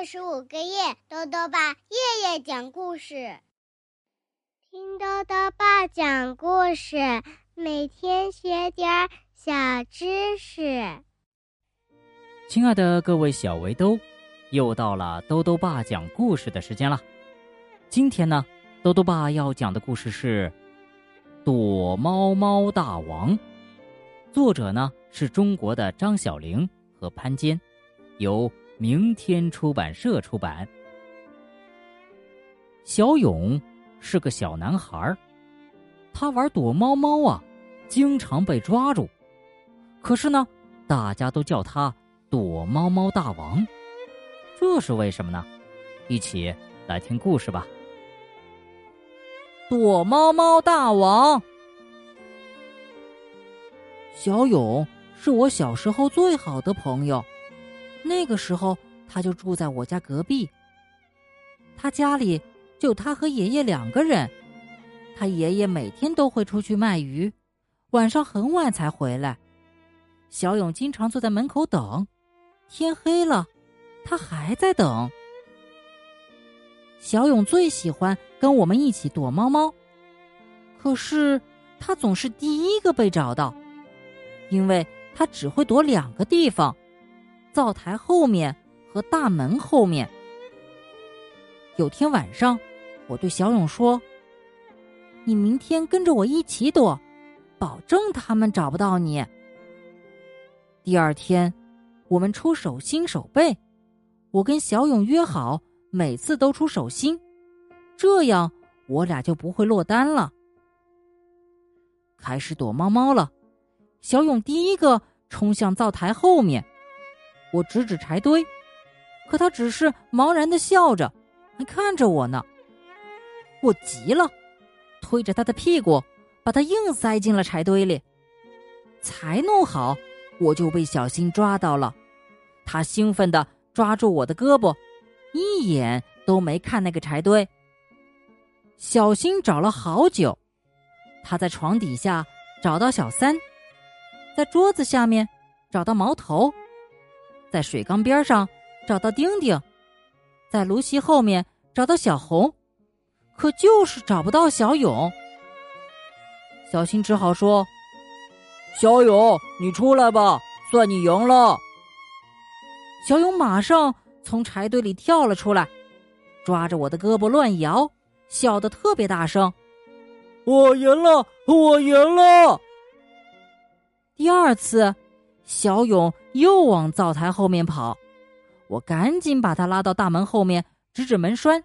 二十五个月，豆豆爸夜夜讲故事，听豆豆爸讲故事，每天学点小知识。亲爱的各位小围兜，又到了豆豆爸讲故事的时间了。今天呢，豆豆爸要讲的故事是《躲猫猫大王》，作者呢是中国的张小玲和潘坚，由。明天出版社出版。小勇是个小男孩他玩躲猫猫啊，经常被抓住。可是呢，大家都叫他躲猫猫大王，这是为什么呢？一起来听故事吧。躲猫猫大王，小勇是我小时候最好的朋友。那个时候，他就住在我家隔壁。他家里就他和爷爷两个人。他爷爷每天都会出去卖鱼，晚上很晚才回来。小勇经常坐在门口等，天黑了，他还在等。小勇最喜欢跟我们一起躲猫猫，可是他总是第一个被找到，因为他只会躲两个地方。灶台后面和大门后面。有天晚上，我对小勇说：“你明天跟着我一起躲，保证他们找不到你。”第二天，我们出手心手背，我跟小勇约好，每次都出手心，这样我俩就不会落单了。开始躲猫猫了，小勇第一个冲向灶台后面。我指指柴堆，可他只是茫然的笑着，还看着我呢。我急了，推着他的屁股，把他硬塞进了柴堆里。才弄好，我就被小新抓到了。他兴奋的抓住我的胳膊，一眼都没看那个柴堆。小新找了好久，他在床底下找到小三，在桌子下面找到毛头。在水缸边上找到丁丁，在芦席后面找到小红，可就是找不到小勇。小新只好说：“小勇，你出来吧，算你赢了。”小勇马上从柴堆里跳了出来，抓着我的胳膊乱摇，笑得特别大声：“我赢了，我赢了！”第二次。小勇又往灶台后面跑，我赶紧把他拉到大门后面，指指门栓，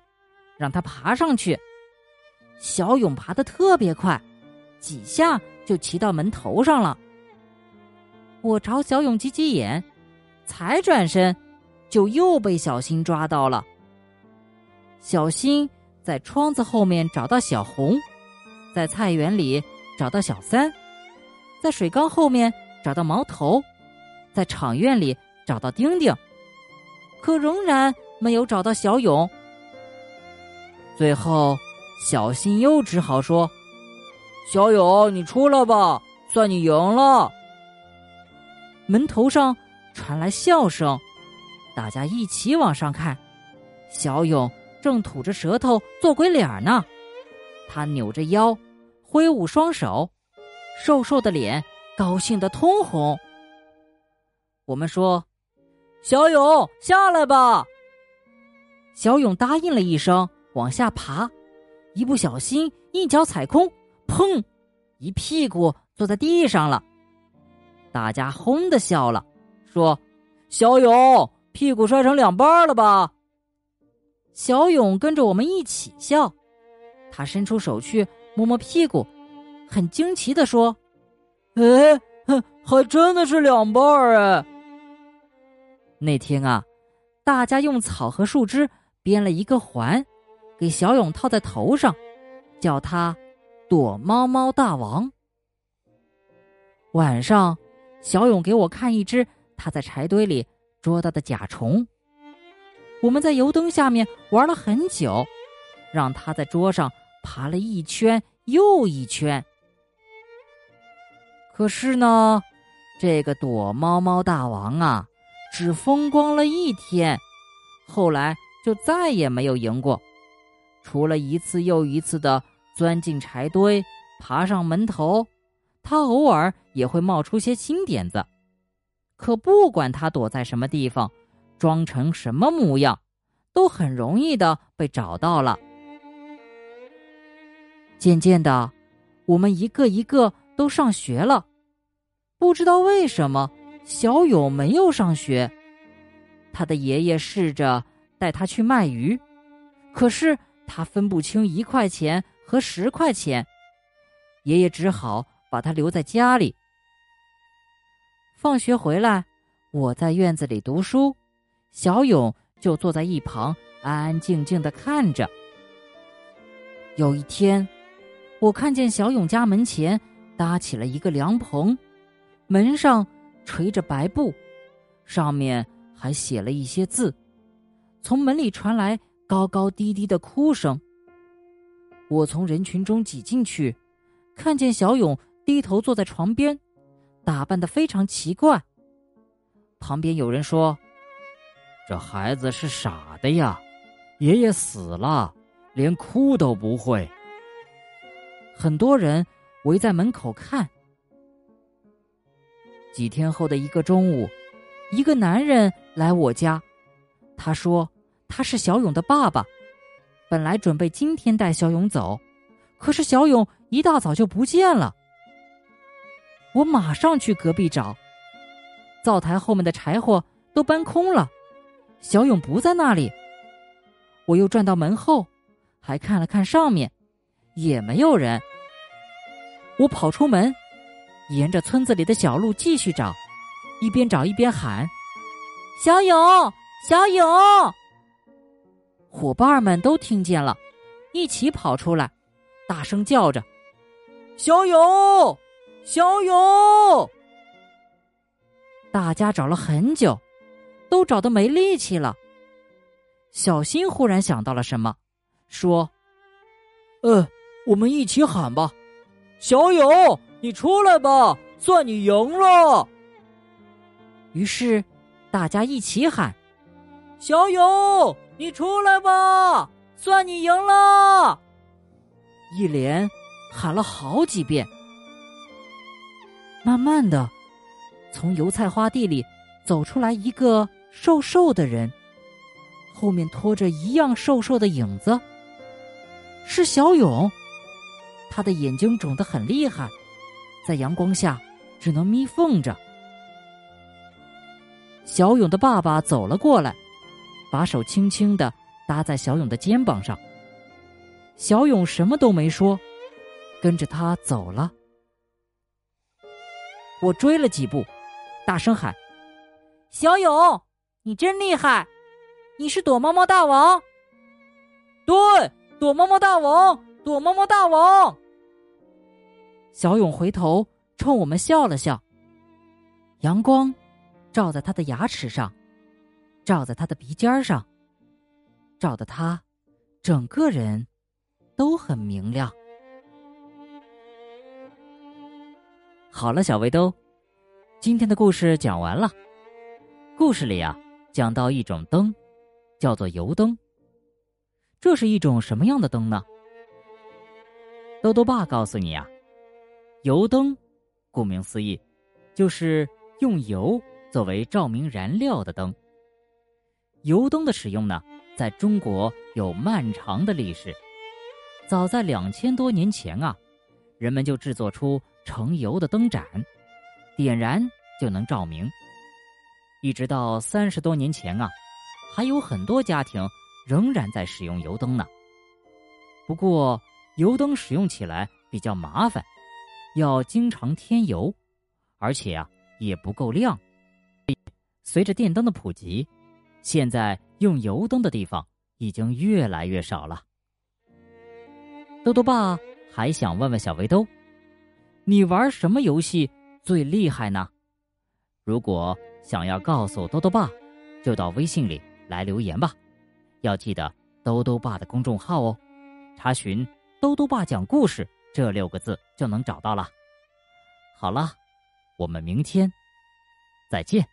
让他爬上去。小勇爬得特别快，几下就骑到门头上了。我朝小勇挤挤眼，才转身，就又被小新抓到了。小新在窗子后面找到小红，在菜园里找到小三，在水缸后面找到毛头。在场院里找到丁丁，可仍然没有找到小勇。最后，小新又只好说：“小勇，你出来吧，算你赢了。”门头上传来笑声，大家一起往上看，小勇正吐着舌头做鬼脸呢。他扭着腰，挥舞双手，瘦瘦的脸高兴的通红。我们说：“小勇，下来吧。”小勇答应了一声，往下爬，一不小心一脚踩空，砰，一屁股坐在地上了。大家轰的笑了，说：“小勇，屁股摔成两半了吧？”小勇跟着我们一起笑，他伸出手去摸摸屁股，很惊奇的说：“哎，还真的是两半哎。”那天啊，大家用草和树枝编了一个环，给小勇套在头上，叫他“躲猫猫大王”。晚上，小勇给我看一只他在柴堆里捉到的甲虫。我们在油灯下面玩了很久，让他在桌上爬了一圈又一圈。可是呢，这个躲猫猫大王啊。只风光了一天，后来就再也没有赢过，除了一次又一次的钻进柴堆、爬上门头，他偶尔也会冒出些新点子。可不管他躲在什么地方，装成什么模样，都很容易的被找到了。渐渐的，我们一个一个都上学了，不知道为什么小勇没有上学。他的爷爷试着带他去卖鱼，可是他分不清一块钱和十块钱，爷爷只好把他留在家里。放学回来，我在院子里读书，小勇就坐在一旁安安静静的看着。有一天，我看见小勇家门前搭起了一个凉棚，门上垂着白布，上面还写了一些字。从门里传来高高低低的哭声。我从人群中挤进去，看见小勇低头坐在床边。打扮的非常奇怪。旁边有人说：“这孩子是傻的呀，爷爷死了，连哭都不会。”很多人围在门口看。几天后的一个中午，一个男人来我家，他说他是小勇的爸爸，本来准备今天带小勇走，可是小勇一大早就不见了。我马上去隔壁找，灶台后面的柴火都搬空了，小勇不在那里。我又转到门后，还看了看上面，也没有人。我跑出门，沿着村子里的小路继续找，一边找一边喊：“小勇，小勇！”伙伴们都听见了，一起跑出来，大声叫着：“小勇！”小勇，大家找了很久，都找的没力气了。小新忽然想到了什么，说：“呃，我们一起喊吧，小勇，你出来吧，算你赢了。”于是大家一起喊：“小勇，你出来吧，算你赢了。”一连喊了好几遍。慢慢的，从油菜花地里走出来一个瘦瘦的人，后面拖着一样瘦瘦的影子。是小勇，他的眼睛肿得很厉害，在阳光下只能眯缝着。小勇的爸爸走了过来，把手轻轻的搭在小勇的肩膀上。小勇什么都没说，跟着他走了。我追了几步，大声喊：“小勇，你真厉害！你是躲猫猫大王。”对，躲猫猫大王，躲猫猫大王。小勇回头冲我们笑了笑。阳光照在他的牙齿上，照在他的鼻尖上，照得他整个人都很明亮。好了，小围兜，今天的故事讲完了。故事里啊，讲到一种灯，叫做油灯。这是一种什么样的灯呢？豆豆爸告诉你啊，油灯，顾名思义，就是用油作为照明燃料的灯。油灯的使用呢，在中国有漫长的历史。早在两千多年前啊，人们就制作出。盛油的灯盏，点燃就能照明。一直到三十多年前啊，还有很多家庭仍然在使用油灯呢。不过，油灯使用起来比较麻烦，要经常添油，而且啊也不够亮。随着电灯的普及，现在用油灯的地方已经越来越少了。豆豆爸还想问问小围兜。你玩什么游戏最厉害呢？如果想要告诉兜兜爸，就到微信里来留言吧。要记得兜兜爸的公众号哦，查询“兜兜爸讲故事”这六个字就能找到了。好了，我们明天再见。